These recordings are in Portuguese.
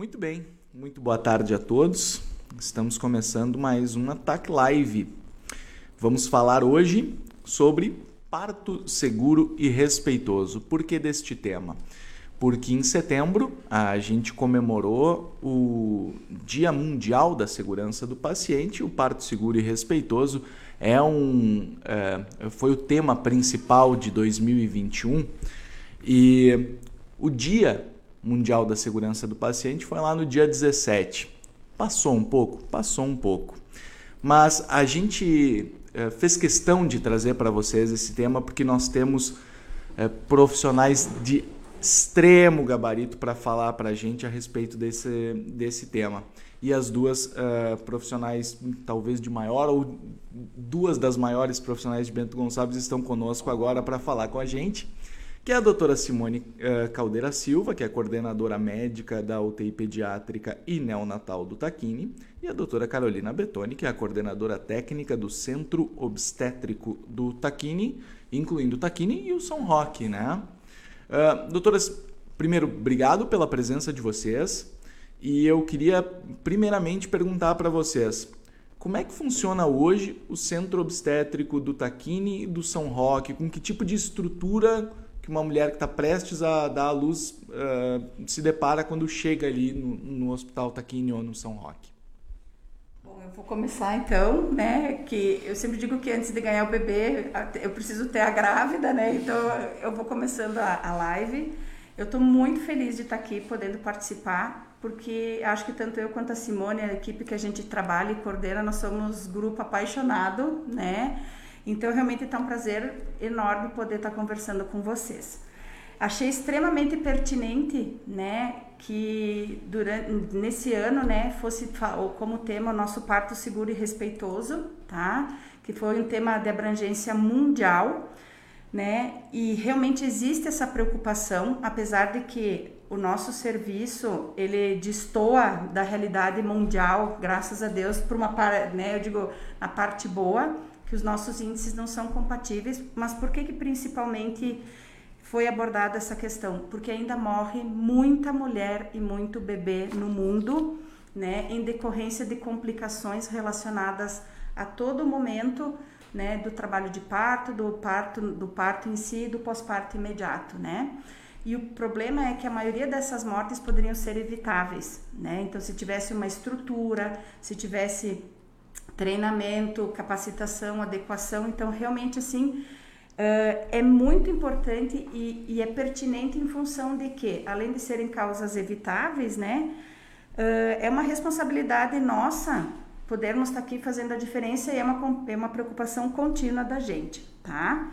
Muito bem, muito boa tarde a todos. Estamos começando mais um Ataque Live. Vamos falar hoje sobre parto seguro e respeitoso. Por que deste tema? Porque em setembro a gente comemorou o Dia Mundial da Segurança do Paciente. O parto seguro e respeitoso é um, é, foi o tema principal de 2021 e o Dia Mundial da Segurança do Paciente foi lá no dia 17. Passou um pouco? Passou um pouco. Mas a gente é, fez questão de trazer para vocês esse tema porque nós temos é, profissionais de extremo gabarito para falar para a gente a respeito desse, desse tema. E as duas uh, profissionais, talvez de maior, ou duas das maiores profissionais de Bento Gonçalves estão conosco agora para falar com a gente que é a doutora Simone uh, Caldeira Silva, que é coordenadora médica da UTI pediátrica e neonatal do Taquini, e a doutora Carolina Betoni, que é a coordenadora técnica do Centro Obstétrico do Taquini, incluindo o Taquini e o São Roque, né? Uh, doutoras, primeiro, obrigado pela presença de vocês. E eu queria primeiramente perguntar para vocês, como é que funciona hoje o centro obstétrico do Taquini e do São Roque? Com que tipo de estrutura que uma mulher que está prestes a dar à luz uh, se depara quando chega ali no, no Hospital Taquini ou no São Roque? Bom, eu vou começar então, né? Que eu sempre digo que antes de ganhar o bebê, eu preciso ter a grávida, né? Então eu vou começando a, a live. Eu estou muito feliz de estar aqui podendo participar, porque acho que tanto eu quanto a Simone, a equipe que a gente trabalha e coordena, nós somos grupo apaixonado, né? Então, realmente está um prazer enorme poder estar conversando com vocês. Achei extremamente pertinente, né, que durante nesse ano, né, fosse como tema o nosso parto seguro e respeitoso, tá? Que foi um tema de abrangência mundial, né? E realmente existe essa preocupação, apesar de que o nosso serviço ele destoa da realidade mundial, graças a Deus, por uma né, eu digo, a parte boa que os nossos índices não são compatíveis, mas por que que principalmente foi abordada essa questão? Porque ainda morre muita mulher e muito bebê no mundo, né, em decorrência de complicações relacionadas a todo momento, né, do trabalho de parto, do parto, do parto em si, do pós-parto imediato, né? E o problema é que a maioria dessas mortes poderiam ser evitáveis, né? Então, se tivesse uma estrutura, se tivesse treinamento, capacitação, adequação. Então, realmente, assim, uh, é muito importante e, e, é pertinente em função de que, além de serem causas evitáveis, né, uh, é uma responsabilidade nossa podermos estar aqui fazendo a diferença e é uma, é uma preocupação contínua da gente, tá?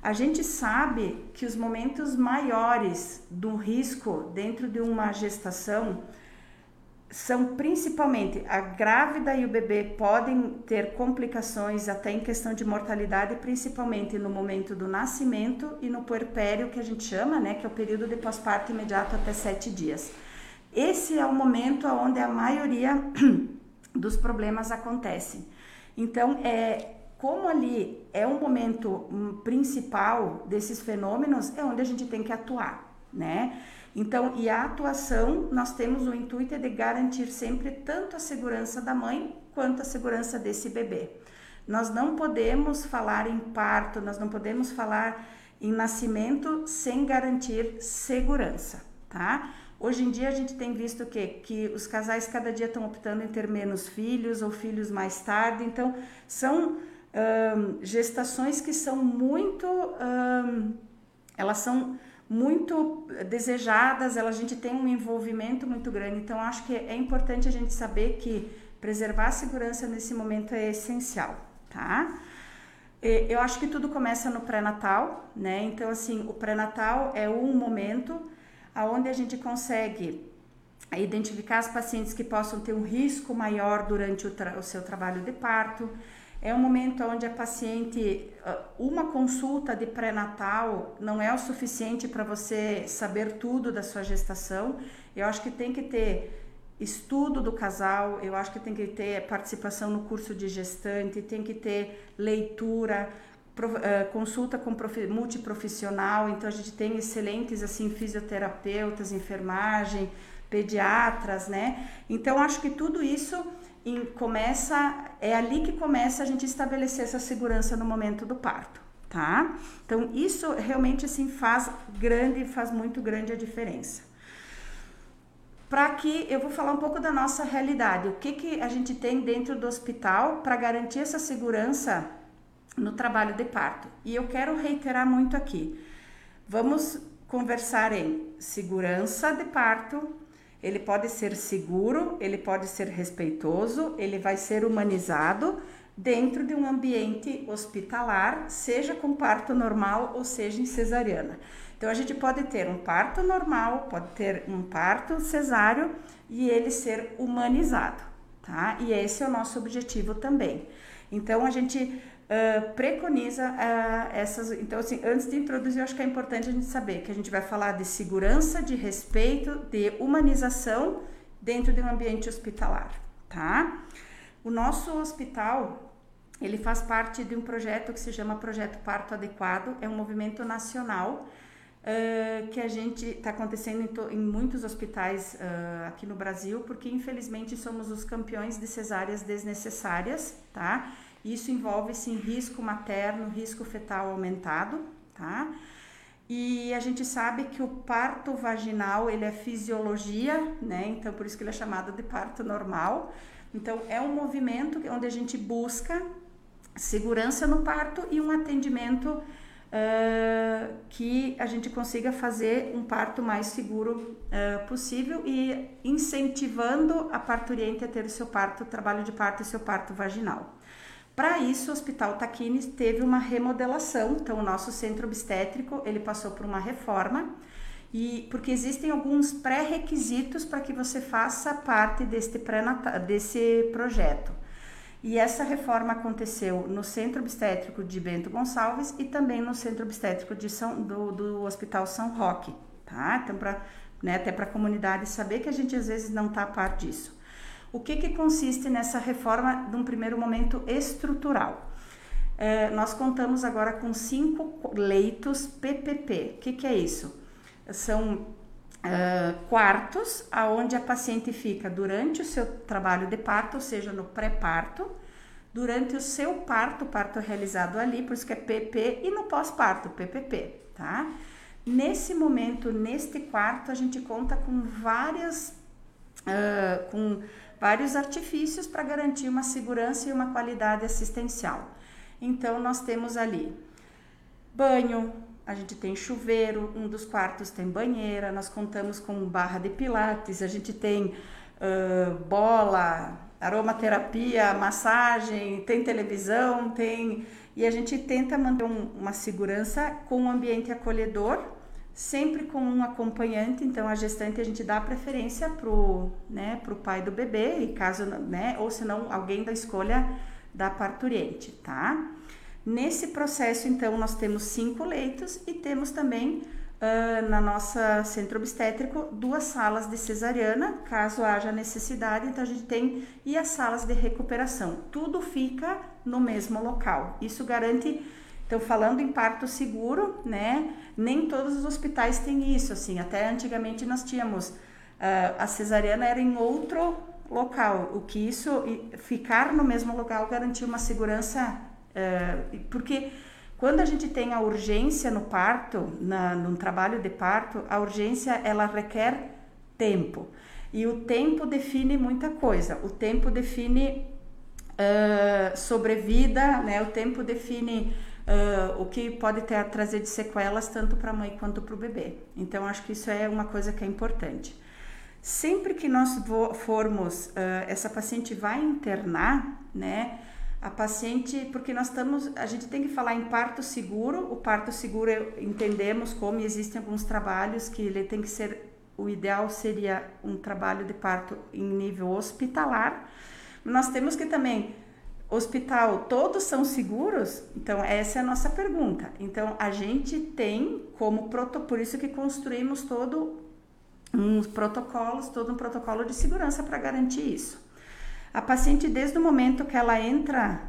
A gente sabe que os momentos maiores do risco dentro de uma gestação são principalmente a grávida e o bebê podem ter complicações até em questão de mortalidade, principalmente no momento do nascimento e no puerpério, que a gente chama, né, que é o período de pós-parto imediato até sete dias. Esse é o momento onde a maioria dos problemas acontecem. Então, é, como ali é um momento hum, principal desses fenômenos, é onde a gente tem que atuar, né? Então, e a atuação, nós temos o intuito de garantir sempre tanto a segurança da mãe quanto a segurança desse bebê. Nós não podemos falar em parto, nós não podemos falar em nascimento sem garantir segurança, tá? Hoje em dia a gente tem visto que, que os casais cada dia estão optando em ter menos filhos ou filhos mais tarde, então são hum, gestações que são muito. Hum, elas são muito desejadas, a gente tem um envolvimento muito grande. Então, acho que é importante a gente saber que preservar a segurança nesse momento é essencial, tá? Eu acho que tudo começa no pré-natal, né? Então, assim, o pré-natal é um momento aonde a gente consegue identificar as pacientes que possam ter um risco maior durante o, o seu trabalho de parto, é um momento onde a paciente, ah, uma consulta de pré-natal não é o suficiente para você saber tudo da sua gestação. Eu acho que tem que ter estudo do casal, eu acho que tem que ter participação no curso de gestante, tem que ter leitura, ah, consulta com multiprofissional. Então a gente tem excelentes assim fisioterapeutas, enfermagem, pediatras, né? Então acho que tudo isso em, começa é ali que começa a gente estabelecer essa segurança no momento do parto, tá? Então isso realmente assim faz grande, faz muito grande a diferença. Para que eu vou falar um pouco da nossa realidade, o que que a gente tem dentro do hospital para garantir essa segurança no trabalho de parto. E eu quero reiterar muito aqui. Vamos conversar em segurança de parto, ele pode ser seguro, ele pode ser respeitoso, ele vai ser humanizado dentro de um ambiente hospitalar, seja com parto normal ou seja em cesariana. Então a gente pode ter um parto normal, pode ter um parto cesáreo e ele ser humanizado, tá? E esse é o nosso objetivo também. Então a gente uh, preconiza uh, essas. Então, assim, antes de introduzir, eu acho que é importante a gente saber que a gente vai falar de segurança, de respeito, de humanização dentro de um ambiente hospitalar, tá? O nosso hospital ele faz parte de um projeto que se chama Projeto Parto Adequado, é um movimento nacional uh, que a gente está acontecendo em, em, muitos hospitais aqui no Brasil, porque infelizmente somos os campeões de cesáreas desnecessárias, tá? Isso envolve sim risco materno, risco fetal aumentado, tá? E a gente sabe que o parto vaginal, ele é fisiologia, né? Então por isso que ele é chamado de parto normal. Então é um movimento onde a gente busca segurança no parto e um atendimento uh, que a gente consiga fazer um parto mais seguro uh, possível e incentivando a parturiente a ter o seu parto, trabalho de parto e seu parto vaginal. Para isso, o Hospital Taquini teve uma remodelação, então o nosso centro obstétrico ele passou por uma reforma e porque existem alguns pré-requisitos para que você faça parte deste desse projeto. E essa reforma aconteceu no Centro Obstétrico de Bento Gonçalves e também no Centro Obstétrico de São, do, do Hospital São Roque, tá? Então, pra, né, até para a comunidade saber que a gente às vezes não está a par disso. O que, que consiste nessa reforma, num primeiro momento, estrutural? É, nós contamos agora com cinco leitos PPP. O que, que é isso? São Uh, quartos aonde a paciente fica durante o seu trabalho de parto, ou seja, no pré-parto, durante o seu parto, parto realizado ali, por isso que é PP, e no pós-parto, PPP, tá? Nesse momento, neste quarto, a gente conta com várias, uh, com vários artifícios para garantir uma segurança e uma qualidade assistencial. Então, nós temos ali banho, a gente tem chuveiro, um dos quartos tem banheira, nós contamos com barra de pilates, a gente tem uh, bola, aromaterapia, massagem, tem televisão, tem. E a gente tenta manter um, uma segurança com um ambiente acolhedor, sempre com um acompanhante, então a gestante a gente dá preferência pro, né, pro pai do bebê, e caso, né, ou se não, alguém da escolha da parturiente, tá? Nesse processo, então, nós temos cinco leitos e temos também uh, na nossa centro obstétrico duas salas de cesariana, caso haja necessidade. Então, a gente tem e as salas de recuperação. Tudo fica no mesmo local. Isso garante. Então, falando em parto seguro, né? Nem todos os hospitais têm isso. Assim, até antigamente nós tínhamos uh, a cesariana era em outro local. O que isso ficar no mesmo local garantia uma segurança Uh, porque quando a gente tem a urgência no parto, na, num trabalho de parto, a urgência ela requer tempo. E o tempo define muita coisa. O tempo define uh, sobrevida, né? o tempo define uh, o que pode ter, trazer de sequelas tanto para a mãe quanto para o bebê. Então, acho que isso é uma coisa que é importante. Sempre que nós formos, uh, essa paciente vai internar, né? a paciente, porque nós estamos, a gente tem que falar em parto seguro. O parto seguro entendemos como existem alguns trabalhos que ele tem que ser, o ideal seria um trabalho de parto em nível hospitalar. Nós temos que também hospital, todos são seguros? Então essa é a nossa pergunta. Então a gente tem como protocolo, por isso que construímos todo uns protocolos, todo um protocolo de segurança para garantir isso. A paciente, desde o momento que ela entra,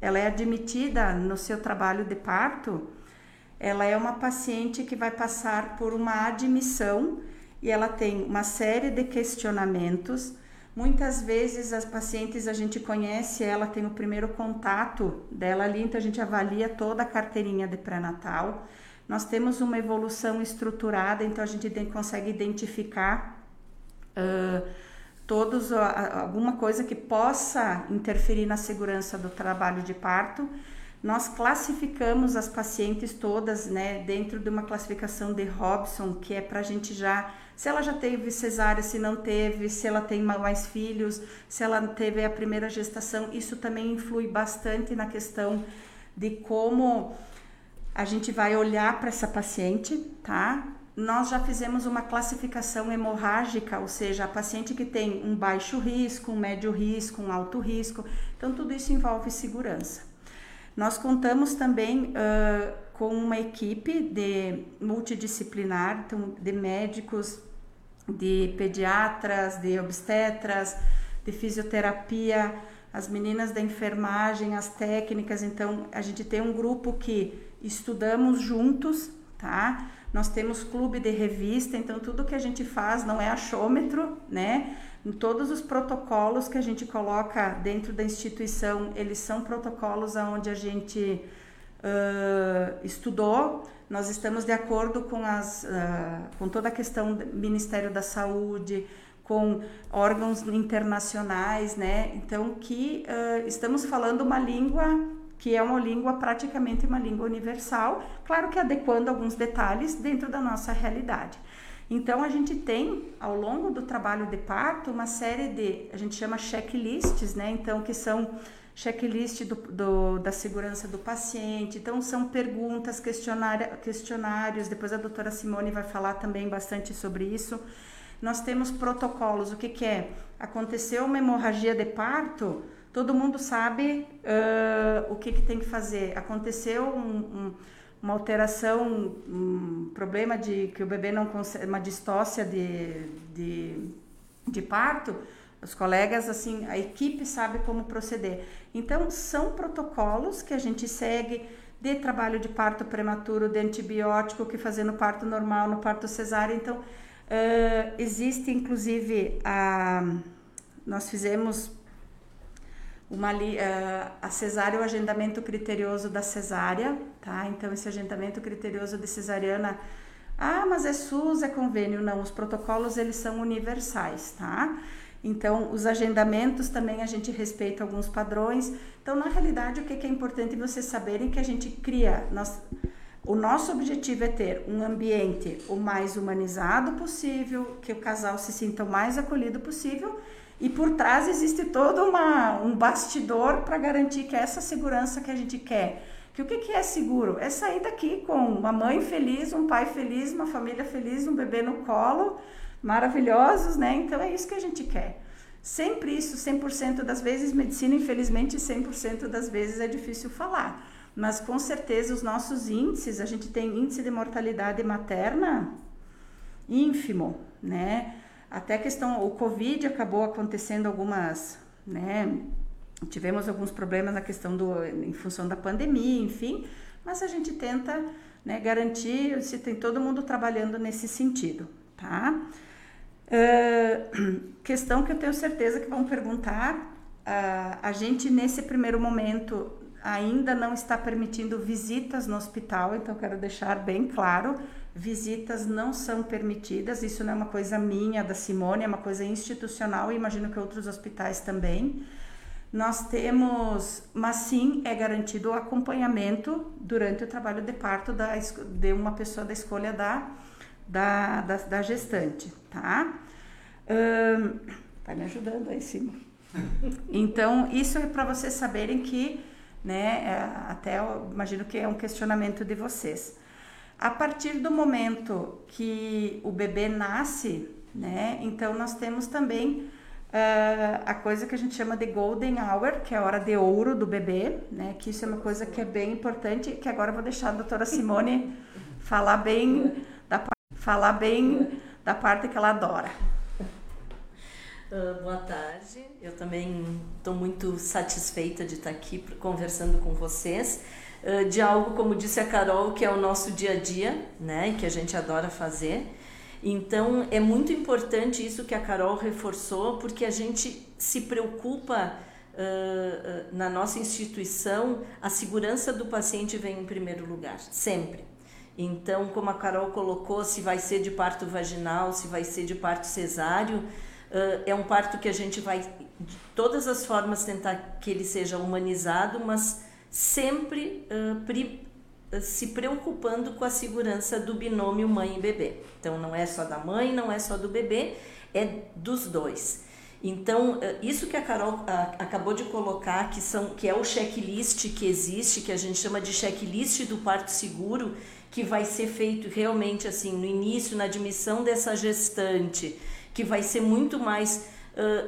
ela é admitida no seu trabalho de parto, ela é uma paciente que vai passar por uma admissão e ela tem uma série de questionamentos. Muitas vezes as pacientes a gente conhece, ela tem o primeiro contato dela ali, então a gente avalia toda a carteirinha de pré-natal. Nós temos uma evolução estruturada, então a gente consegue identificar uh, todos alguma coisa que possa interferir na segurança do trabalho de parto. Nós classificamos as pacientes todas, né, dentro de uma classificação de Robson, que é para a gente já, se ela já teve cesárea, se não teve, se ela tem mais filhos, se ela teve a primeira gestação, isso também influi bastante na questão de como a gente vai olhar para essa paciente, tá? Nós já fizemos uma classificação hemorrágica, ou seja, a paciente que tem um baixo risco, um médio risco, um alto risco. Então, tudo isso envolve segurança. Nós contamos também uh, com uma equipe de multidisciplinar, então, de médicos, de pediatras, de obstetras, de fisioterapia, as meninas da enfermagem, as técnicas. Então, a gente tem um grupo que estudamos juntos, tá? Nós temos clube de revista, então tudo que a gente faz não é achômetro, né? Em todos os protocolos que a gente coloca dentro da instituição, eles são protocolos onde a gente uh, estudou. Nós estamos de acordo com, as, uh, com toda a questão do Ministério da Saúde, com órgãos internacionais, né? Então, que uh, estamos falando uma língua que é uma língua praticamente uma língua universal, claro que adequando alguns detalhes dentro da nossa realidade. Então a gente tem ao longo do trabalho de parto uma série de, a gente chama checklists, né? Então que são checklist do, do, da segurança do paciente. Então são perguntas, questionários. Depois a doutora Simone vai falar também bastante sobre isso. Nós temos protocolos. O que, que é? Aconteceu uma hemorragia de parto todo mundo sabe uh, o que, que, tem que fazer. Aconteceu um, um, uma alteração, um problema de que o bebê não consegue, uma distócia de, de, de parto, os colegas, assim, a equipe sabe como proceder. Então, são protocolos que a gente segue de trabalho de parto prematuro, de antibiótico, que fazer no parto normal, no parto cesárea. Então, uh, existe inclusive a. Nós fizemos uma, uh, a cesárea é o agendamento criterioso da cesárea, tá? Então, esse agendamento criterioso de cesariana, ah, mas é SUS, é convênio, não, os protocolos, eles são universais, tá? Então, os agendamentos também a gente respeita alguns padrões. Então, na realidade, o que é importante vocês saberem que a gente cria, nós, o nosso objetivo é ter um ambiente o mais humanizado possível, que o casal se sinta o mais acolhido possível e por trás existe todo uma, um bastidor para garantir que essa segurança que a gente quer. Que o que, que é seguro? É sair daqui com uma mãe feliz, um pai feliz, uma família feliz, um bebê no colo, maravilhosos, né? Então é isso que a gente quer. Sempre isso, 100% das vezes, medicina, infelizmente, 100% das vezes é difícil falar. Mas com certeza os nossos índices, a gente tem índice de mortalidade materna ínfimo, né? Até a questão, o Covid acabou acontecendo algumas, né? Tivemos alguns problemas na questão do, em função da pandemia, enfim, mas a gente tenta né, garantir se tem todo mundo trabalhando nesse sentido, tá? Uh, questão que eu tenho certeza que vão perguntar, uh, a gente nesse primeiro momento ainda não está permitindo visitas no hospital, então quero deixar bem claro, visitas não são permitidas, isso não é uma coisa minha, da Simone, é uma coisa institucional e imagino que outros hospitais também. Nós temos, mas sim é garantido o acompanhamento durante o trabalho de parto da, de uma pessoa da escolha da, da, da, da gestante, tá? Um, tá me ajudando aí, Simone. Então, isso é para vocês saberem que, né, é, até eu imagino que é um questionamento de vocês. A partir do momento que o bebê nasce, né, então nós temos também uh, a coisa que a gente chama de golden hour, que é a hora de ouro do bebê, né, que isso é uma coisa que é bem importante, que agora eu vou deixar a doutora Simone falar bem da, falar bem da parte que ela adora. Uh, boa tarde, eu também estou muito satisfeita de estar aqui conversando com vocês de algo, como disse a Carol, que é o nosso dia a dia, né, que a gente adora fazer. Então é muito importante isso que a Carol reforçou, porque a gente se preocupa uh, na nossa instituição, a segurança do paciente vem em primeiro lugar, sempre. Então, como a Carol colocou, se vai ser de parto vaginal, se vai ser de parto cesáreo, uh, é um parto que a gente vai, de todas as formas, tentar que ele seja humanizado, mas sempre pri, se preocupando com a segurança do binômio mãe e bebê. Então não é só da mãe, não é só do bebê, é dos dois. Então, isso que a Carol acabou de colocar, que, são, que é o checklist que existe, que a gente chama de checklist do parto seguro, que vai ser feito realmente assim no início, na admissão dessa gestante, que vai ser muito mais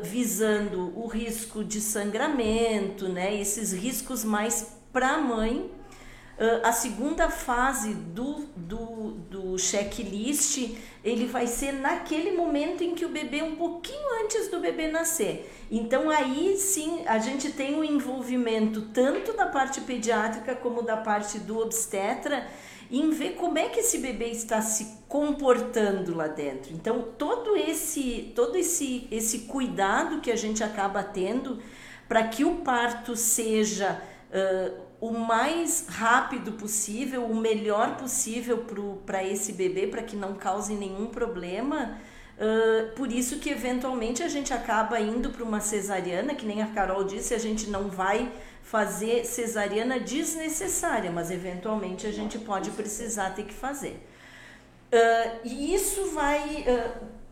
visando o risco de sangramento, né? Esses riscos mais para a mãe Uh, a segunda fase do, do, do checklist, ele vai ser naquele momento em que o bebê, um pouquinho antes do bebê nascer. Então aí sim a gente tem o um envolvimento tanto da parte pediátrica como da parte do obstetra em ver como é que esse bebê está se comportando lá dentro. Então todo esse todo esse esse cuidado que a gente acaba tendo para que o parto seja uh, o mais rápido possível, o melhor possível para esse bebê, para que não cause nenhum problema. Uh, por isso que eventualmente a gente acaba indo para uma cesariana, que nem a Carol disse, a gente não vai fazer cesariana desnecessária, mas eventualmente a gente pode precisar ter que fazer. Uh, e isso vai. Uh,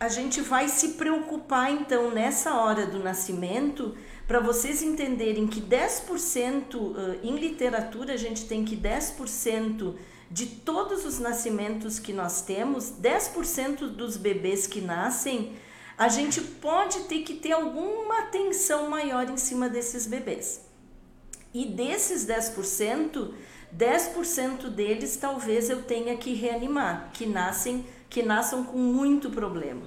a gente vai se preocupar então nessa hora do nascimento para vocês entenderem que 10% em literatura a gente tem que 10% de todos os nascimentos que nós temos, 10% dos bebês que nascem, a gente pode ter que ter alguma atenção maior em cima desses bebês. E desses 10%, 10% deles talvez eu tenha que reanimar, que nascem, que nasçam com muito problema.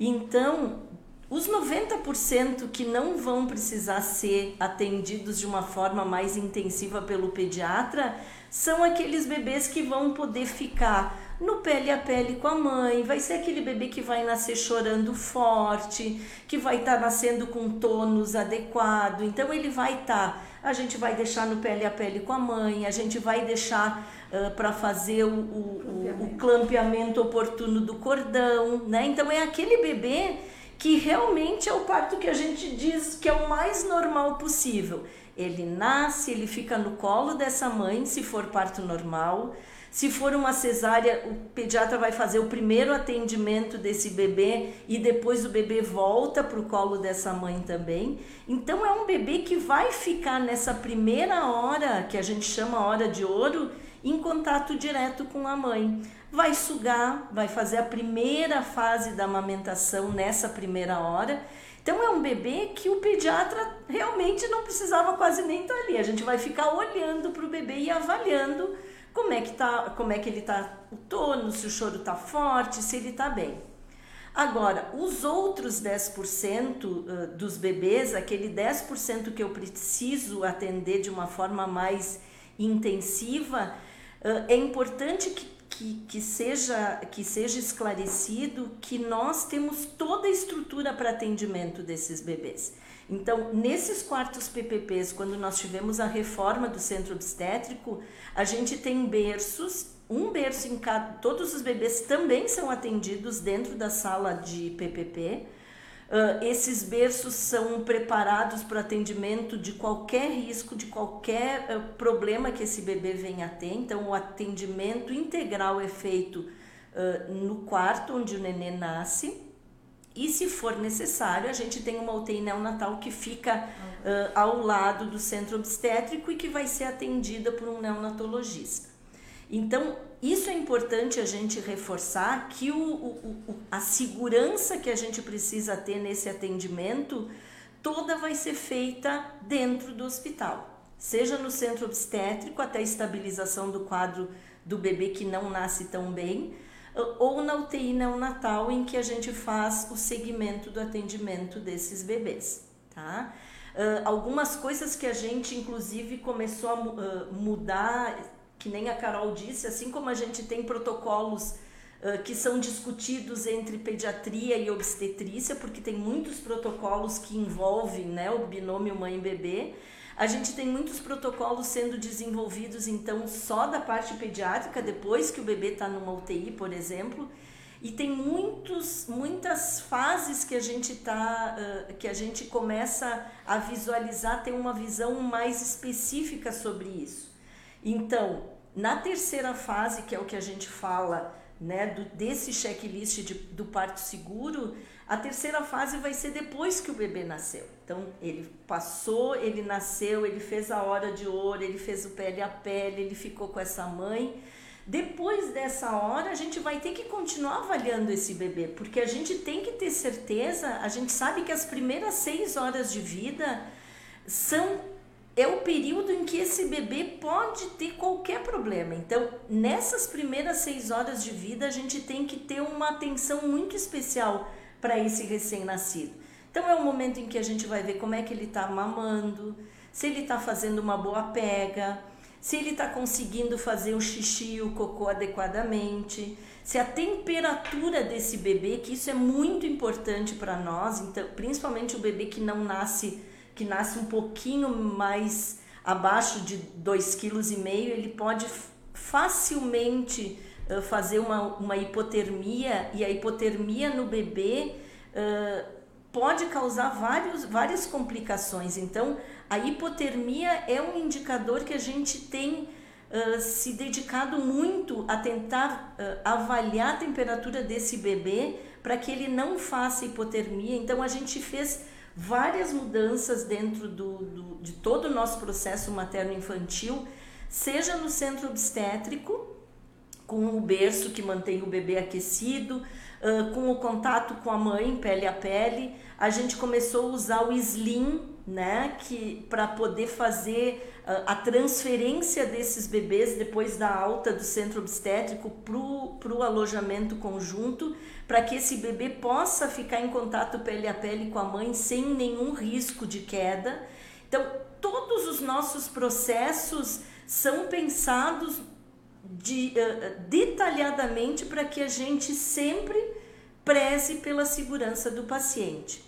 Então, os 90% que não vão precisar ser atendidos de uma forma mais intensiva pelo pediatra são aqueles bebês que vão poder ficar no pele a pele com a mãe, vai ser aquele bebê que vai nascer chorando forte, que vai estar tá nascendo com tônus adequado. Então ele vai estar, tá, a gente vai deixar no pele a pele com a mãe, a gente vai deixar uh, para fazer o, o, o, o clampeamento oportuno do cordão, né? Então é aquele bebê que realmente é o parto que a gente diz que é o mais normal possível. Ele nasce, ele fica no colo dessa mãe, se for parto normal. Se for uma cesárea, o pediatra vai fazer o primeiro atendimento desse bebê e depois o bebê volta para o colo dessa mãe também. Então é um bebê que vai ficar nessa primeira hora, que a gente chama hora de ouro, em contato direto com a mãe vai sugar, vai fazer a primeira fase da amamentação nessa primeira hora. Então é um bebê que o pediatra realmente não precisava quase nem estar ali. A gente vai ficar olhando para o bebê e avaliando como é que tá, como é que ele está o tono, se o choro está forte, se ele está bem. Agora, os outros 10% dos bebês, aquele 10% que eu preciso atender de uma forma mais intensiva, é importante que que, que, seja, que seja esclarecido que nós temos toda a estrutura para atendimento desses bebês. Então, nesses quartos PPPs, quando nós tivemos a reforma do centro obstétrico, a gente tem berços, um berço em cada. Todos os bebês também são atendidos dentro da sala de PPP Uh, esses berços são preparados para atendimento de qualquer risco, de qualquer uh, problema que esse bebê venha a ter. Então, o atendimento integral é feito uh, no quarto onde o nenê nasce. E, se for necessário, a gente tem uma UTI neonatal que fica ao lado do centro obstétrico e que vai ser atendida por um neonatologista. Então, isso é importante a gente reforçar que o, o, a segurança que a gente precisa ter nesse atendimento toda vai ser feita dentro do hospital, seja no centro obstétrico até a estabilização do quadro do bebê que não nasce tão bem, ou na UTI neonatal em que a gente faz o segmento do atendimento desses bebês, tá? Uh, algumas coisas que a gente inclusive começou a uh, mudar que nem a Carol disse, assim como a gente tem protocolos que são discutidos entre pediatria e obstetrícia, porque tem muitos protocolos que envolvem né, o binômio mãe e bebê. A gente tem muitos protocolos sendo desenvolvidos, então, só da parte pediátrica, depois que o bebê está numa UTI, por exemplo. E tem muitos, muitas fases que a gente tá, uh, que a gente começa a visualizar, ter uma visão mais específica sobre isso. Então, na terceira fase, que é o que a gente fala, né, do, desse checklist de, do parto seguro, a terceira fase vai ser depois que o bebê nasceu. Então, ele passou, ele nasceu, ele fez a hora de ouro, ele fez o pele a pele, ele ficou com essa mãe. Depois dessa hora, a gente vai ter que continuar avaliando esse bebê, porque a gente tem que ter certeza, a gente sabe que as primeiras seis horas de vida são é o período em que esse bebê pode ter qualquer problema. Então, nessas primeiras seis horas de vida, a gente tem que ter uma atenção muito especial para esse recém-nascido. Então, é o momento em que a gente vai ver como é que ele está mamando, se ele está fazendo uma boa pega, se ele está conseguindo fazer o xixi e o cocô adequadamente, se a temperatura desse bebê, que isso é muito importante para nós, então, principalmente o bebê que não nasce, que nasce um pouquinho mais abaixo de 2,5 kg, ele pode facilmente uh, fazer uma, uma hipotermia, e a hipotermia no bebê uh, pode causar vários, várias complicações. Então, a hipotermia é um indicador que a gente tem uh, se dedicado muito a tentar avaliar a temperatura desse bebê para que ele não faça hipotermia. Então, a gente fez várias mudanças dentro do, do de todo o nosso processo materno-infantil, seja no centro obstétrico, com o berço que mantém o bebê aquecido, uh, com o contato com a mãe, pele a pele. A gente começou a usar o slim né, que para poder fazer uh, a transferência desses bebês depois da alta do centro obstétrico para o alojamento conjunto, para que esse bebê possa ficar em contato pele a pele com a mãe sem nenhum risco de queda. Então, todos os nossos processos são pensados de, uh, detalhadamente para que a gente sempre preze pela segurança do paciente.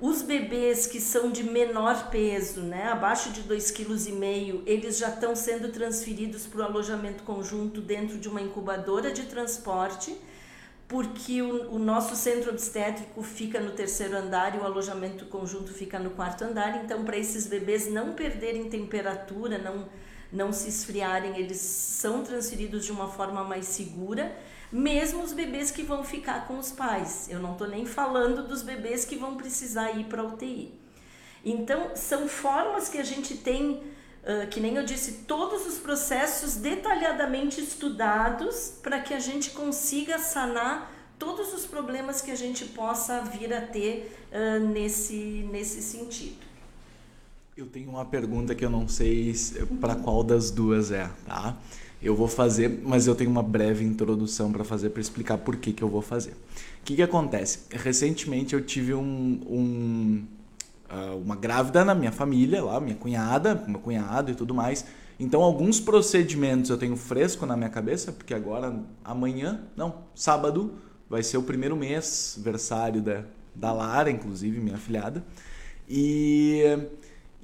Os bebês que são de menor peso, né, abaixo de 2,5 kg, eles já estão sendo transferidos para o alojamento conjunto dentro de uma incubadora de transporte, porque o, o, nosso centro obstétrico fica no terceiro andar e o alojamento conjunto fica no quarto andar. Então, para esses bebês não perderem temperatura, não, não se esfriarem, eles são transferidos de uma forma mais segura mesmo os bebês que vão ficar com os pais. Eu não estou nem falando dos bebês que vão precisar ir para UTI. Então, são formas que a gente tem, uh, que nem eu disse, todos os processos detalhadamente estudados para que a gente consiga sanar todos os problemas que a gente possa vir a ter uh, nesse, nesse sentido. Eu tenho uma pergunta que eu não sei para qual das duas é, tá? Eu vou fazer, mas eu tenho uma breve introdução para fazer para explicar por que, que eu vou fazer. O que, que acontece? Recentemente eu tive um, um uh, uma grávida na minha família, lá, minha cunhada, meu cunhado e tudo mais. Então, alguns procedimentos eu tenho fresco na minha cabeça, porque agora, amanhã, não, sábado, vai ser o primeiro mês, versário da, da Lara, inclusive, minha filhada. E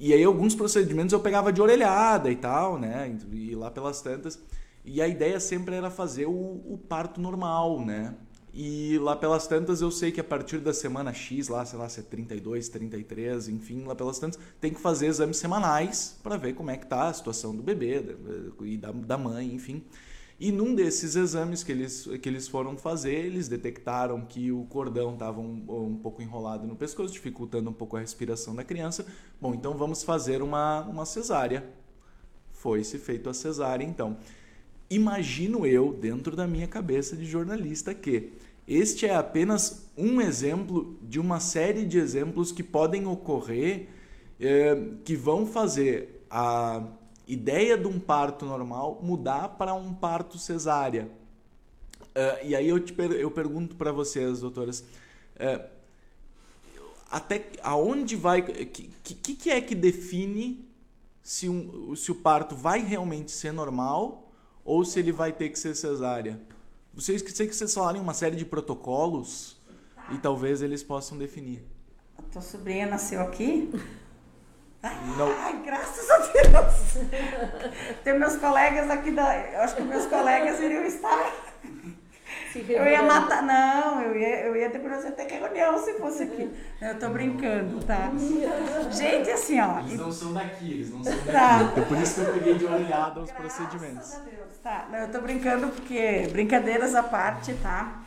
e aí alguns procedimentos eu pegava de orelhada e tal, né? E lá pelas tantas. E a ideia sempre era fazer o, o parto normal, né? E lá pelas tantas eu sei que a partir da semana X, lá, sei lá, se é 32, 33, enfim, lá pelas tantas, tem que fazer exames semanais para ver como é que tá a situação do bebê e da, da mãe, enfim. E num desses exames que eles, que eles foram fazer, eles detectaram que o cordão estava um, um, pouco enrolado no pescoço, dificultando um pouco a respiração da criança. Bom, então vamos fazer uma, uma cesárea. Foi-se feito a cesárea, então. Imagino eu, dentro da minha cabeça de jornalista, que este é apenas um exemplo de uma série de exemplos que podem ocorrer, eh, que vão fazer a ideia de um parto normal mudar para um parto cesárea. Uh, e aí eu, te per eu pergunto para vocês, doutoras, uh, até aonde vai. Que, que, que, é que define se, um, se o parto vai realmente ser normal ou se ele vai ter que ser cesárea? Vocês que sei que vocês falarem uma série de protocolos e talvez eles possam definir. A tua sobrinha nasceu aqui? Não. Ai, graças a Deus! Tem meus colegas aqui da. Eu acho que meus colegas iriam estar. Eu ia matar. Não, eu ia, eu ia ter reunião se fosse aqui. Eu tô brincando, tá? Gente, assim, ó. Eles não são daqui, eles não são daqui. Tá. É por isso que eu peguei de olhada os Graças procedimentos. a Deus. Tá, não, eu tô brincando porque, brincadeiras à parte, tá?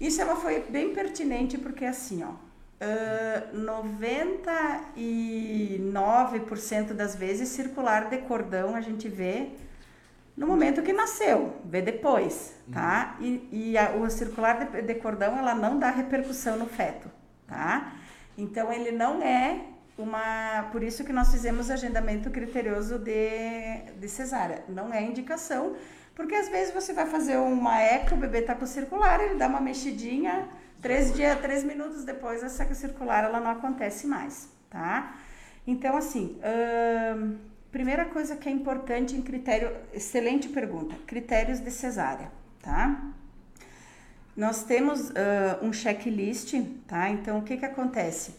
Isso ela foi bem pertinente porque assim, ó, ah, 99% das vezes circular de cordão a gente vê no momento que nasceu, vê depois, tá? E, e a, o circular de, de cordão ela não dá repercussão no feto, tá? Então ele não é uma, por isso que nós fizemos agendamento criterioso de, de cesárea, não é indicação, porque às vezes você vai fazer uma eco, o bebê tá com circular, ele dá uma mexidinha, três dias, três minutos depois essa circular ela não acontece mais, tá? Então assim, ahn, primeira coisa que é importante em critério, excelente pergunta, critérios de cesárea, tá? Nós temos ah, um checklist, tá? Então o que que acontece?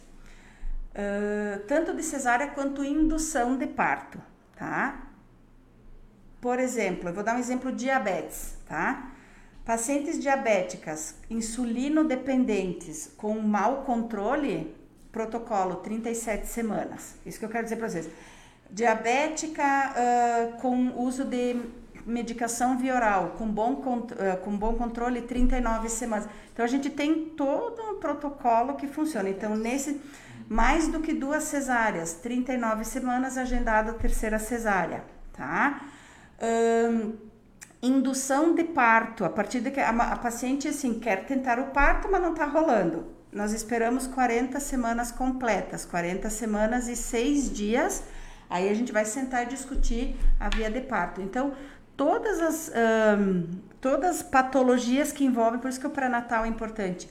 Ah, tanto de cesárea quanto indução de parto, tá? Por exemplo, eu vou dar um exemplo diabetes, tá? Pacientes diabéticas, insulino dependentes com mau controle, protocolo 37 semanas. Isso que eu quero dizer para vocês. Diabética ah, com uso de medicação via oral, com bom, ah, com bom controle, 39 semanas. Então, a gente tem todo um protocolo que funciona. Então, nesse, mais do que duas cesáreas, 39 semanas, agendada a terceira cesárea, tá? Ahn, indução de parto, a partir de que a, a paciente assim quer tentar o parto, mas não está rolando. Nós esperamos 40 semanas completas, 40 semanas e 6 dias. Aí a gente vai sentar e discutir a via de parto. Então, todas as, ahn, todas as patologias que envolvem, por isso que o pré-natal é importante.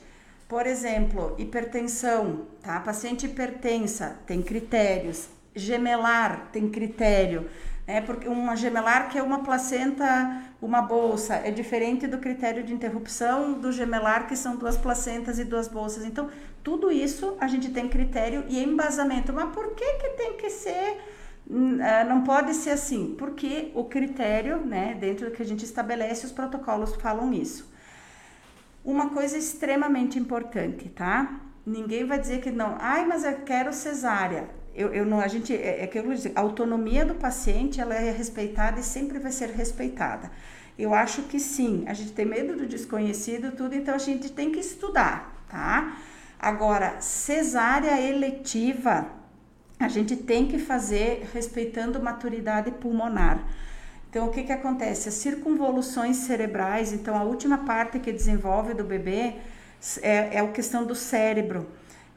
Por exemplo, hipertensão, tá? Paciente hipertensa tem critérios. Gemelar tem critério, né? Porque uma gemelar que é uma placenta, uma bolsa, é diferente do critério de interrupção do gemelar que são duas placentas e duas bolsas. Então, tudo isso a gente tem critério e embasamento. Mas por que que tem que ser Hum, ah, não pode ser assim, porque o critério, né, dentro do que a gente estabelece, os protocolos falam isso. Uma coisa extremamente importante, tá? Ninguém vai dizer que não, ai, mas eu quero cesárea. Eu, eu não, a gente, é, é que eu dizer, a autonomia do paciente, ela é respeitada e sempre vai ser respeitada. Eu acho que sim, a gente tem medo do desconhecido, tudo, então a gente tem que estudar, tá? Agora, cesárea eletiva, a gente tem que fazer respeitando maturidade pulmonar. Então, o que, que acontece? As circunvoluções cerebrais, então, a última parte que desenvolve do bebê é, é a questão do cérebro.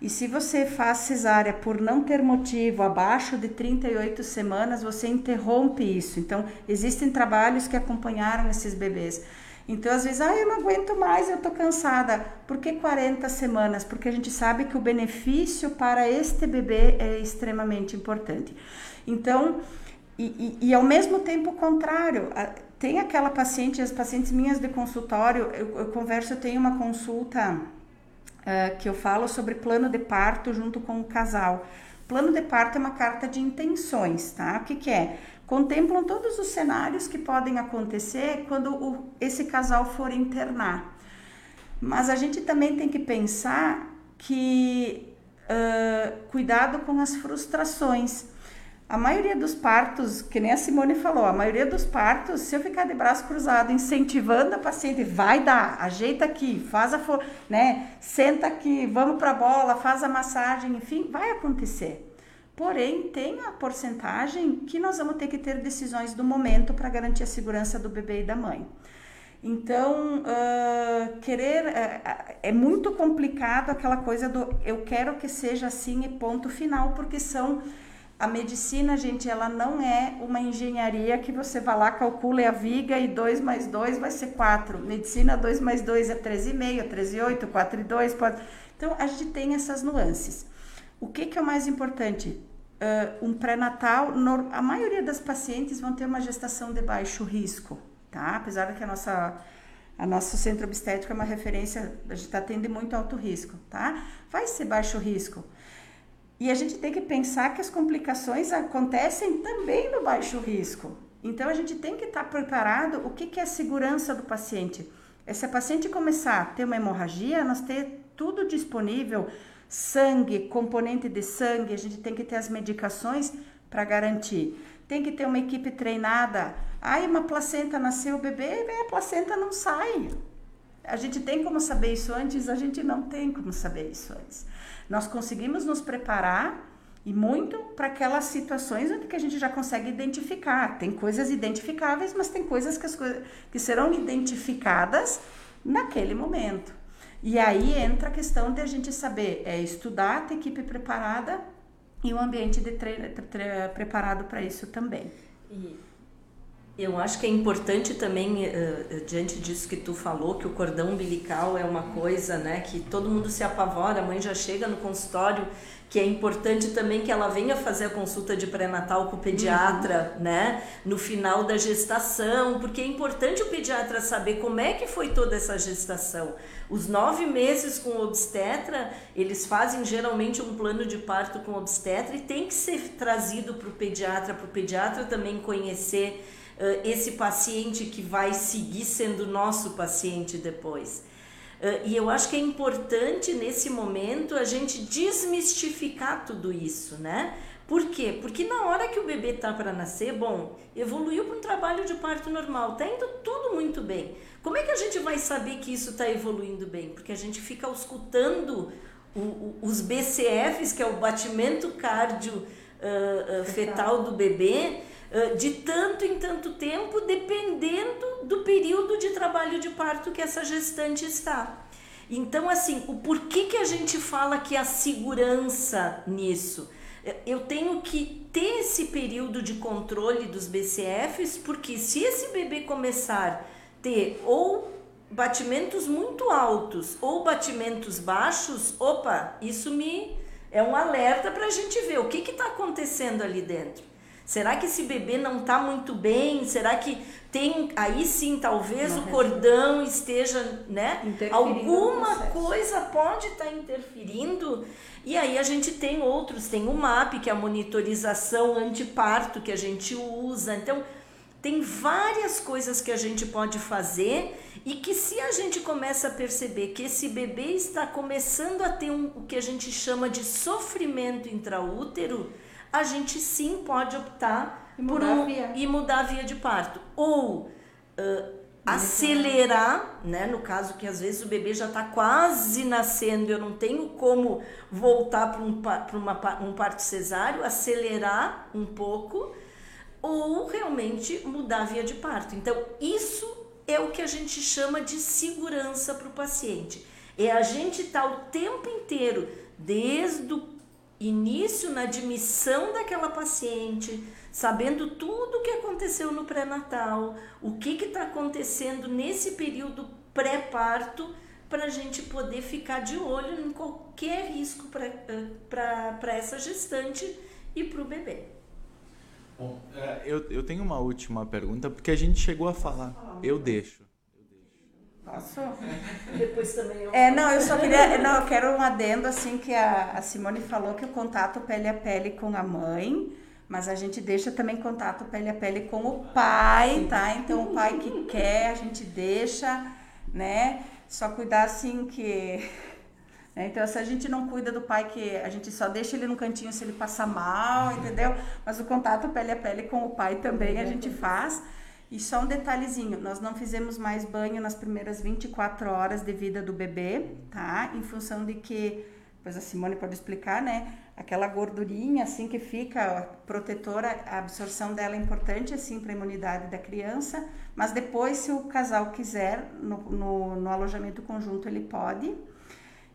E se você faz cesárea por não ter motivo abaixo de 38 semanas, você interrompe isso. Então, existem trabalhos que acompanharam esses bebês. Então, às vezes, ah, eu não aguento mais, eu tô cansada. Por que 40 semanas? Porque a gente sabe que o benefício para este bebê é extremamente importante. Então, e, e, e ao mesmo tempo o contrário, tem aquela paciente, as pacientes minhas de consultório, eu, eu converso, eu tenho uma consulta ah, que eu falo sobre plano de parto junto com o casal. Plano de parto é uma carta de intenções, tá? O que, que é? Contemplam todos os cenários que podem acontecer quando o, esse casal for internar. Mas a gente também tem que pensar que ah, cuidado com as frustrações. A maioria dos partos, que nem a Simone falou, a maioria dos partos, se eu ficar de braço cruzado incentivando a paciente, vai dar, ajeita aqui, faz a, né, senta aqui, vamos para a bola, faz a massagem, enfim, vai acontecer. Porém, tem a porcentagem que nós vamos ter que ter decisões do momento para garantir a segurança do bebê e da mãe. Então, ah, querer ah, é muito complicado aquela coisa do eu quero que seja assim e ponto final, porque são a medicina, gente, ela não é uma engenharia que você vai lá, calcula a viga e 2 mais 2 vai ser 4. Medicina 2 mais 2 é 13,5, 13,8, 4 e 2 pode. Então, a gente tem essas nuances. O que, que é o mais importante? Ah, um pré-natal, a maioria das pacientes vão ter uma gestação de baixo risco, tá? Apesar de que a nossa, A nosso centro obstétrico é uma referência, a gente atende muito alto risco, tá? Vai ser baixo risco. E a gente tem que pensar que as complicações acontecem também no baixo risco. Então a gente tem que estar preparado o que, que é a segurança do paciente. É se a paciente começar a ter uma hemorragia, nós ter tudo disponível, sangue, componente de sangue, a gente tem que ter as medicações para garantir. Tem que ter uma equipe treinada. Ai, uma placenta nasceu, o bebê, a placenta não sai. A gente tem como saber isso antes? A gente não tem como saber isso antes. Nós conseguimos nos preparar e muito para aquelas situações onde que a gente já consegue identificar. Tem coisas identificáveis, mas tem coisas que, as que serão identificadas naquele momento. E aí entra a questão de a gente saber é, estudar, ter equipe preparada e um ambiente de treino, preparado para isso também. E eu acho que é importante também, uh, diante disso que tu falou, que o cordão umbilical é uma coisa né, que todo mundo se apavora, a mãe já chega no consultório, que é importante também que ela venha fazer a consulta de pré-natal com o pediatra, uhum. né, no final da gestação, porque é importante o pediatra saber como é que foi toda essa gestação. Os nove meses com obstetra, eles fazem geralmente um plano de parto com obstetra e tem que ser trazido para o pediatra, para o pediatra também conhecer esse paciente que vai seguir sendo nosso paciente depois. Uh, e eu acho que é importante nesse momento a gente desmistificar tudo isso, né? Por quê? Porque na hora que o bebê tá para nascer, bom, evoluiu para um trabalho de parto normal, tá indo tudo muito bem. Como é que a gente vai saber que isso está evoluindo bem? Porque a gente fica escutando o, o, os BCFs, que é o batimento cardio uh, uh, fetal do bebê, de tanto em tanto tempo, dependendo do período de trabalho de parto que essa gestante está. Então, assim, o porquê que a gente fala que a segurança nisso? Eu tenho que ter esse período de controle dos BCFs, porque se esse bebê começar a ter ou batimentos muito altos ou batimentos baixos, opa, isso me é um alerta para a gente ver o que está acontecendo ali dentro. Será que esse bebê não está muito bem? Será que tem aí sim talvez o cordão esteja, né? Alguma coisa pode estar tá interferindo. E aí a gente tem outros, tem o MAP, que é a monitorização antiparto que a gente usa. Então, tem várias coisas que a gente pode fazer e que se a gente começa a perceber que esse bebê está começando a ter um, o que a gente chama de sofrimento intraútero, a gente sim pode optar e por um, e mudar a via de parto. Ou uh, acelerar, né? No caso que às vezes o bebê já está quase nascendo, eu não tenho como voltar para um, uma, um parto cesáreo, acelerar um pouco, ou realmente mudar a via de parto. Então, isso é o que a gente chama de segurança para o paciente. É a gente estar tá o tempo inteiro, desde o início na admissão daquela paciente, sabendo tudo o que aconteceu no pré-natal, o que está acontecendo nesse período pré-parto, para a gente poder ficar de olho em qualquer risco para essa gestante e para o bebê. Bom, é, eu, eu tenho uma última pergunta, porque a gente chegou a falar. Eu deixo. Posso? Depois também eu. É, não, eu só queria. Não, eu quero um adendo assim que a, a Simone falou que o contato pele a pele com a mãe, mas a gente deixa também contato pele a pele com o pai, tá? Então o pai que quer, a gente deixa, né? Só cuidar assim que. Né? Então, se a gente não cuida do pai, que a gente só deixa ele no cantinho se ele passar mal, entendeu? Mas o contato pele a pele com o pai também a gente faz. E só um detalhezinho, nós não fizemos mais banho nas primeiras 24 horas de vida do bebê, tá? Em função de que, pois a Simone pode explicar, né? Aquela gordurinha assim que fica protetora, a absorção dela é importante assim para a imunidade da criança, mas depois se o casal quiser no, no, no alojamento conjunto ele pode.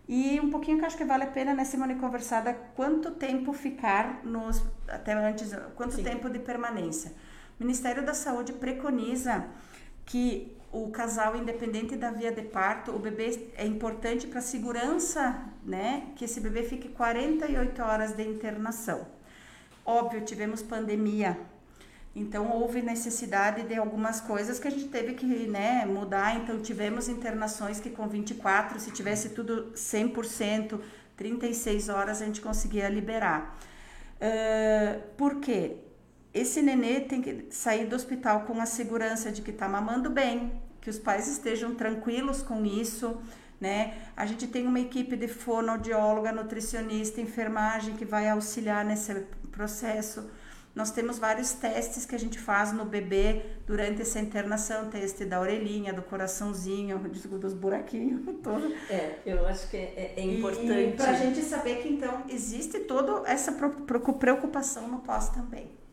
E um pouquinho que acho que vale a pena, né, Simone, conversar da quanto tempo ficar nos até antes, quanto Sim. tempo de permanência. O Ministério da Saúde preconiza que o casal, independente da via de parto, o bebê é importante para a segurança, né? Que esse bebê fique 48 horas de internação. Óbvio, tivemos pandemia Então houve necessidade de algumas coisas que a gente teve que né, mudar. Então tivemos internações que com 24, se tivesse tudo 100%, 36 horas a gente conseguia liberar. Uh, por quê? Esse nenê tem que sair do hospital com a segurança de que está mamando bem, que os pais estejam tranquilos com isso, né? A gente tem uma equipe de fonoaudióloga, nutricionista, enfermagem que vai auxiliar nesse processo. Nós temos vários testes que a gente faz no bebê durante essa internação, teste da orelhinha, do coraçãozinho, dos buraquinhos, todo. É, eu acho que é, é importante. Para a gente saber que então existe toda essa preocupação no pós também.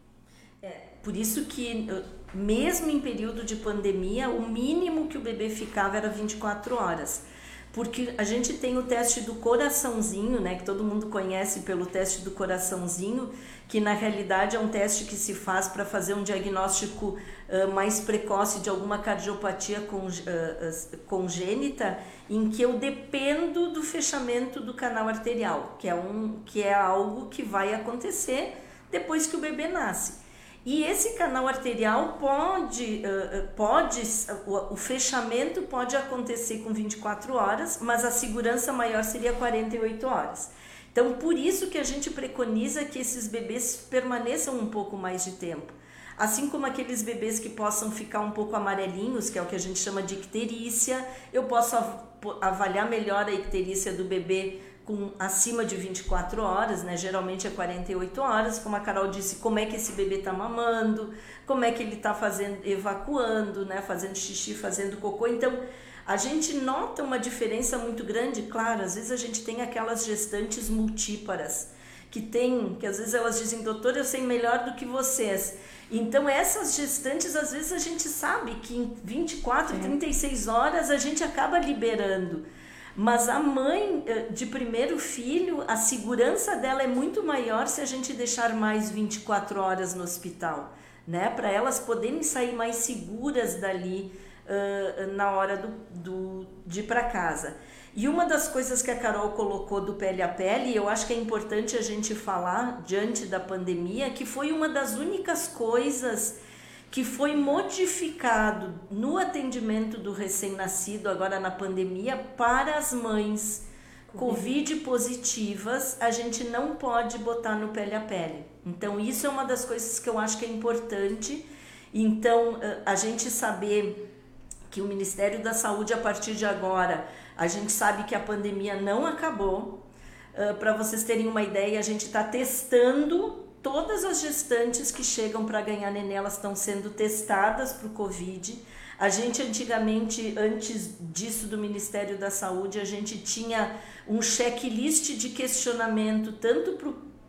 Por isso que mesmo em período de pandemia, o mínimo que o bebê ficava era 24 horas porque a gente tem o teste do coraçãozinho, né, que todo mundo conhece pelo teste do coraçãozinho, que na realidade é um teste que se faz para fazer um diagnóstico uh, mais precoce de alguma cardiopatia uh, congênita, em que eu dependo do fechamento do canal arterial, que é, um, que é algo que vai acontecer depois que o bebê nasce. E esse canal arterial pode, pode o fechamento pode acontecer com 24 horas, mas a segurança maior seria 48 horas. Então, por isso que a gente preconiza que esses bebês permaneçam um pouco mais de tempo. Assim como aqueles bebês que possam ficar um pouco amarelinhos, que é o que a gente chama de icterícia, eu posso avaliar melhor a icterícia do bebê com acima de 24 horas, né? Geralmente é 48 horas, como a Carol disse, como é que esse bebê está mamando, como é que ele está fazendo, evacuando, né? Fazendo xixi, fazendo cocô. Então, a gente nota uma diferença muito grande, claro, às vezes a gente tem aquelas gestantes multíparas, que tem, que às vezes elas dizem, doutor, eu sei melhor do que vocês. Então, essas gestantes, às vezes a gente sabe que em 24, Sim. 36 horas a gente acaba liberando. Mas a mãe eh, de primeiro filho, a segurança dela é muito maior se a gente deixar mais 24 horas no hospital, né? Para elas poderem sair mais seguras dali uh, na hora do, do, de ir para casa. E uma das coisas que a Carol colocou do pele a pele, eu acho que é importante a gente falar diante da pandemia, que foi uma das únicas coisas que foi modificado no atendimento do recém-nascido agora na pandemia para as mães Covid positivas, a gente não pode botar no pele a pele. Então, isso é uma das coisas que eu acho que é importante. Então, a gente saber que o Ministério da Saúde, a partir de agora, a gente sabe que a pandemia não acabou. Para vocês terem uma ideia, a gente está testando todas as gestantes que chegam para ganhar neném, elas estão sendo testadas para o Covid. A gente antigamente, antes disso do Ministério da Saúde, a gente tinha um checklist de questionamento tanto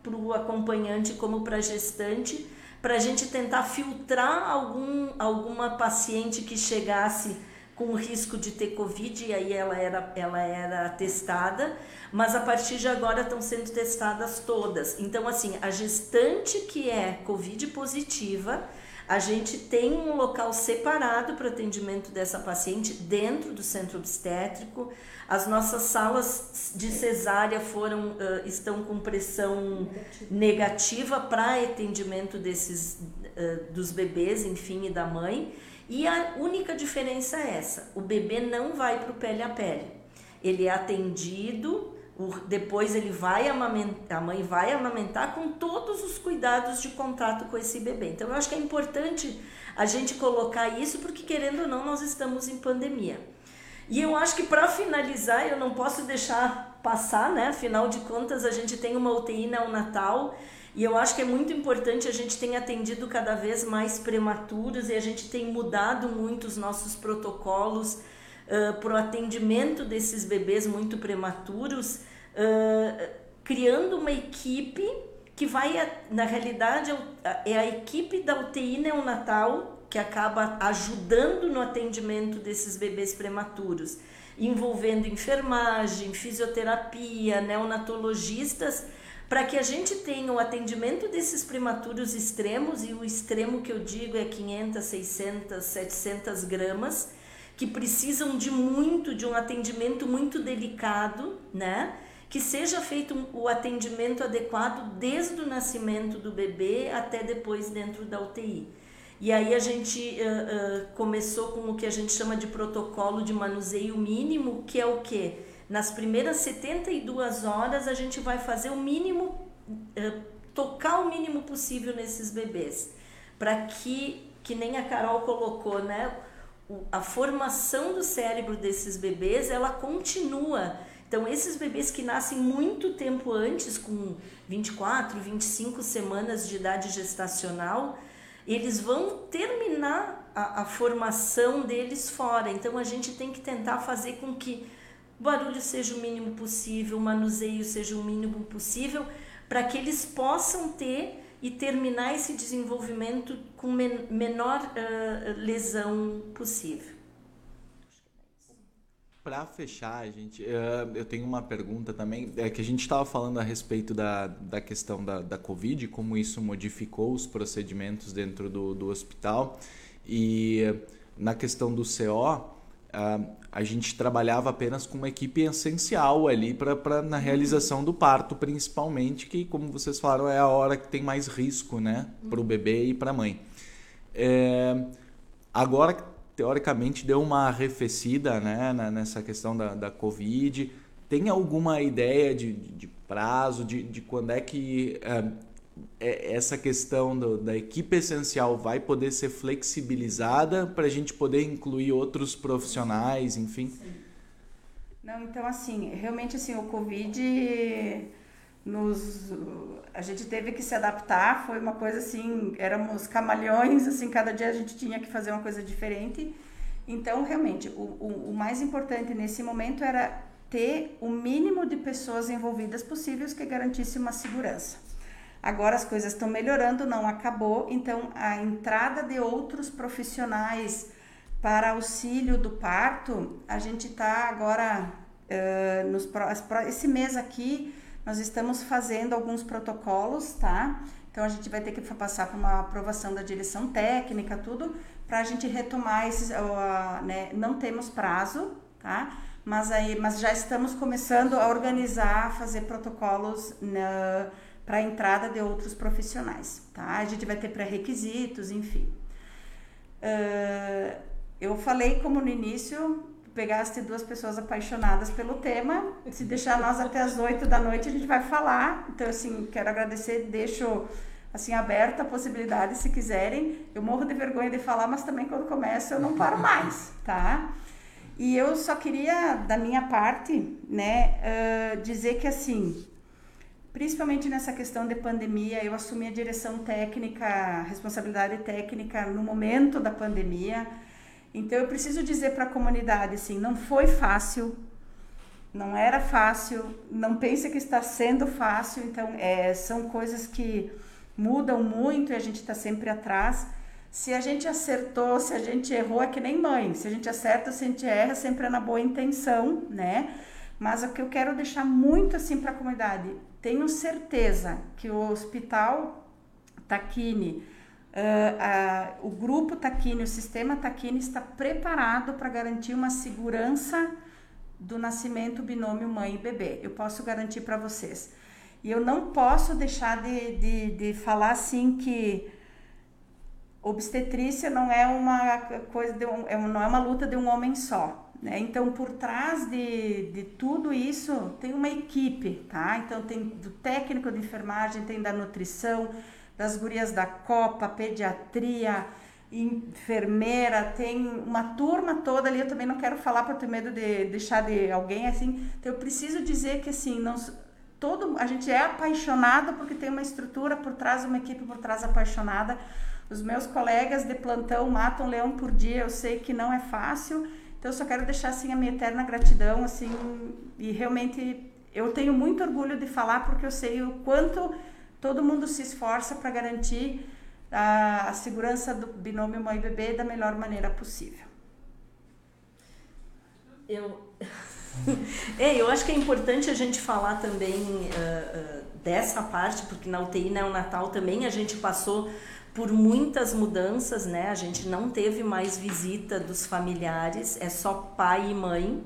para o acompanhante como para a gestante para a gente tentar filtrar algum, alguma paciente que chegasse com risco de ter Covid, e aí ela era, ela era testada, mas a partir de agora estão sendo testadas todas. Então, assim, a gestante que é Covid positiva, a gente tem um local separado para atendimento dessa paciente dentro do centro obstétrico. As nossas salas de cesárea foram uh, estão com pressão negativa para atendimento desses uh, dos bebês, enfim, e da mãe. E a única diferença é essa: o bebê não vai para o pele a pele. Ele é atendido, depois ele vai amamentar, a mãe vai amamentar com todos os cuidados de contato com esse bebê. Então eu acho que é importante a gente colocar isso, porque querendo ou não, nós estamos em pandemia. E eu acho que para finalizar, eu não posso deixar passar, né? Afinal de contas, a gente tem uma UTI Natal e eu acho que é muito importante a gente tem atendido cada vez mais prematuros e a gente tem mudado muito os nossos protocolos uh, para o atendimento desses bebês muito prematuros, uh, criando uma equipe que vai, na realidade, é a equipe da UTI neonatal que acaba ajudando no atendimento desses bebês prematuros, envolvendo enfermagem, fisioterapia, neonatologistas, para que a gente tenha o atendimento desses prematuros extremos, e o extremo que eu digo é 500, 600, 700 gramas, que precisam de muito, de um atendimento muito delicado, né? que seja feito o atendimento adequado desde o nascimento do bebê até depois dentro da UTI. E aí a gente uh, uh, começou com o que a gente chama de protocolo de manuseio mínimo, que é o que? Nas primeiras 72 horas a gente vai fazer o mínimo, uh, tocar o mínimo possível nesses bebês, para que, que nem a Carol colocou, né? a formação do cérebro desses bebês ela continua. Então, esses bebês que nascem muito tempo antes, com 24, 25 semanas de idade gestacional, eles vão terminar a, a formação deles fora. Então, a gente tem que tentar fazer com que o barulho seja o mínimo possível, o manuseio seja o mínimo possível, para que eles possam ter e terminar esse desenvolvimento com men menor uh, lesão possível. Para fechar, gente, uh, eu tenho uma pergunta também, é que a gente estava falando a respeito da, da questão da, da Covid, como isso modificou os procedimentos dentro do, do hospital, e na questão do CO, a gente trabalhava apenas com uma equipe essencial ali para na realização do parto, principalmente, que, como vocês falaram, é a hora que tem mais risco né, para o bebê e para a mãe. É, agora, teoricamente, deu uma arrefecida né, nessa questão da, da Covid. Tem alguma ideia de, de prazo, de, de quando é que é, essa questão do, da equipe essencial vai poder ser flexibilizada para a gente poder incluir outros profissionais, enfim? Não, então assim, realmente assim, o Covid nos a gente teve que se adaptar, foi uma coisa assim, éramos camaleões, assim, cada dia a gente tinha que fazer uma coisa diferente. Então, realmente, o, o, o mais importante nesse momento era ter o mínimo de pessoas envolvidas possíveis que garantisse uma segurança. Agora as coisas estão melhorando, não acabou, então a entrada de outros profissionais para auxílio do parto, a gente está agora, uh, nos, esse mês aqui, nós estamos fazendo alguns protocolos, tá? Então a gente vai ter que passar por uma aprovação da direção técnica, tudo, para a gente retomar esses. Uh, né? Não temos prazo, tá? Mas, aí, mas já estamos começando a organizar, fazer protocolos na para a entrada de outros profissionais, tá? A gente vai ter pré-requisitos, enfim. Uh, eu falei como no início, pegaste duas pessoas apaixonadas pelo tema, se deixar nós até as oito da noite a gente vai falar, então assim, quero agradecer, deixo assim aberta a possibilidade se quiserem, eu morro de vergonha de falar, mas também quando começo eu não paro mais, tá? E eu só queria, da minha parte, né, uh, dizer que assim, principalmente nessa questão de pandemia, eu assumi a direção técnica, responsabilidade técnica no momento da pandemia. Então eu preciso dizer para a comunidade assim, não foi fácil, não era fácil, não pense que está sendo fácil. Então é, são coisas que mudam muito e a gente está sempre atrás. Se a gente acertou, se a gente errou, é que nem mãe. Se a gente acerta, se a gente erra, sempre é na boa intenção, né? Mas o que eu quero deixar muito assim para a comunidade, tenho certeza que o Hospital Taquini, uh, uh, o grupo Taquini, o sistema Taquini está preparado para garantir uma segurança do nascimento binômio mãe e bebê. Eu posso garantir para vocês. E eu não posso deixar de, de, de falar assim que obstetrícia não é uma coisa de um, é não é uma luta de um homem só. Né? Então, por trás de, de tudo isso, tem uma equipe, tá? Então, tem do técnico de enfermagem, tem da nutrição, das gurias da Copa, pediatria, enfermeira, tem uma turma toda ali. Eu também não quero falar para ter medo de deixar de alguém assim. Então, eu preciso dizer que assim, não, todo, a gente é apaixonado porque tem uma estrutura por trás, uma equipe por trás apaixonada. Os meus colegas de plantão matam leão por dia, eu sei que não é fácil então eu só quero deixar assim a minha eterna gratidão assim e realmente eu tenho muito orgulho de falar porque eu sei o quanto todo mundo se esforça para garantir a, a, segurança do binômio mãe bebê da melhor maneira possível. Eu é, eu acho que é importante a gente falar também uh, uh, dessa parte, porque na UTI neonatal também a gente passou por muitas mudanças, né? A gente não teve mais visita dos familiares, é só pai e mãe.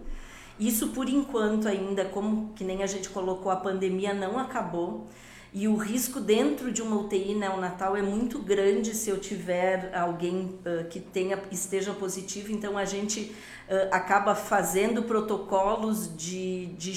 Isso por enquanto ainda, como que nem a gente colocou, a pandemia não acabou. E o risco dentro de uma UTI neonatal é muito grande se eu tiver alguém uh, que tenha esteja positivo. Então a gente uh, acaba fazendo protocolos de, de,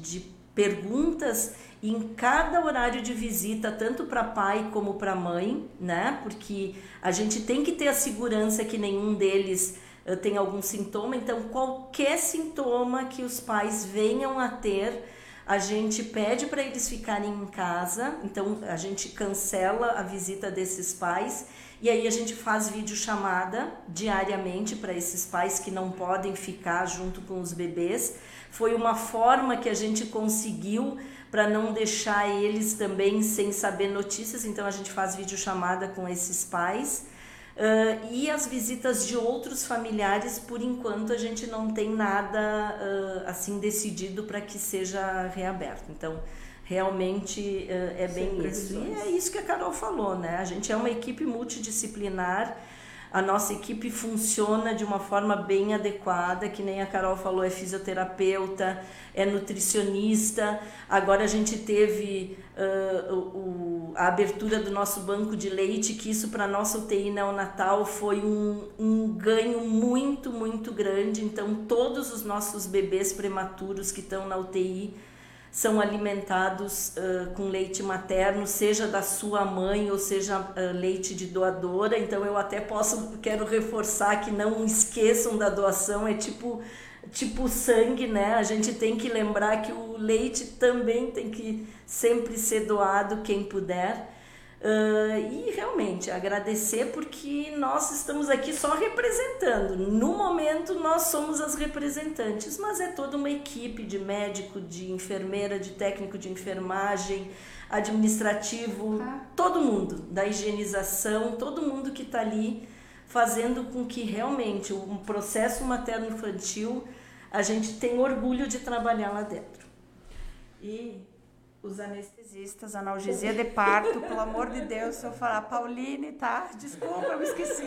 de perguntas em cada horário de visita, tanto para pai como para mãe, né? Porque a gente tem que ter a segurança que nenhum deles uh, tem algum sintoma. Então, qualquer sintoma que os pais venham a ter, a gente pede para eles ficarem em casa. Então, a gente cancela a visita desses pais e aí a gente faz videochamada diariamente para esses pais que não podem ficar junto com os bebês. Foi uma forma que a gente conseguiu para não deixar eles também sem saber notícias, então a gente faz videochamada com esses pais. Uh, e as visitas de outros familiares, por enquanto, a gente não tem nada uh, assim decidido para que seja reaberto. Então, realmente uh, é bem isso. E é isso que a Carol falou, né? A gente é uma equipe multidisciplinar a nossa equipe funciona de uma forma bem adequada, que nem a Carol falou, é fisioterapeuta, é nutricionista. Agora a gente teve uh, o, a abertura do nosso banco de leite, que isso para a nossa UTI neonatal foi um, um ganho muito, muito grande. Então, todos os nossos bebês prematuros que estão na UTI são alimentados uh, com leite materno, seja da sua mãe ou seja uh, leite de doadora. Então eu até posso quero reforçar que não esqueçam da doação, é tipo tipo sangue, né? A gente tem que lembrar que o leite também tem que sempre ser doado quem puder. Uh, e realmente agradecer porque nós estamos aqui só representando. No momento nós somos as representantes, mas é toda uma equipe de médico, de enfermeira, de técnico de enfermagem, administrativo, ah. todo mundo, da higienização, todo mundo que está ali fazendo com que realmente o processo materno-infantil a gente tenha orgulho de trabalhar lá dentro. E os anestesistas, analgesia de parto, pelo amor de Deus, se eu falar Pauline, tá? Desculpa, eu me esqueci.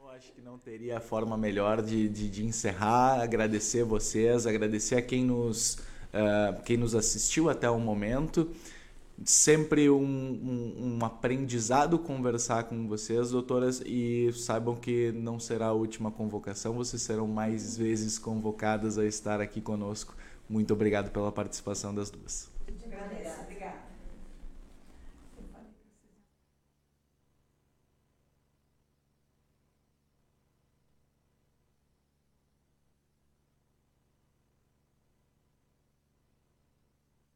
Eu acho que não teria forma melhor de, de, de encerrar, agradecer vocês, agradecer a quem nos, uh, quem nos assistiu até o momento. Sempre um, um, um aprendizado conversar com vocês, doutoras, e saibam que não será a última convocação, vocês serão mais vezes convocadas a estar aqui conosco muito obrigado pela participação das duas.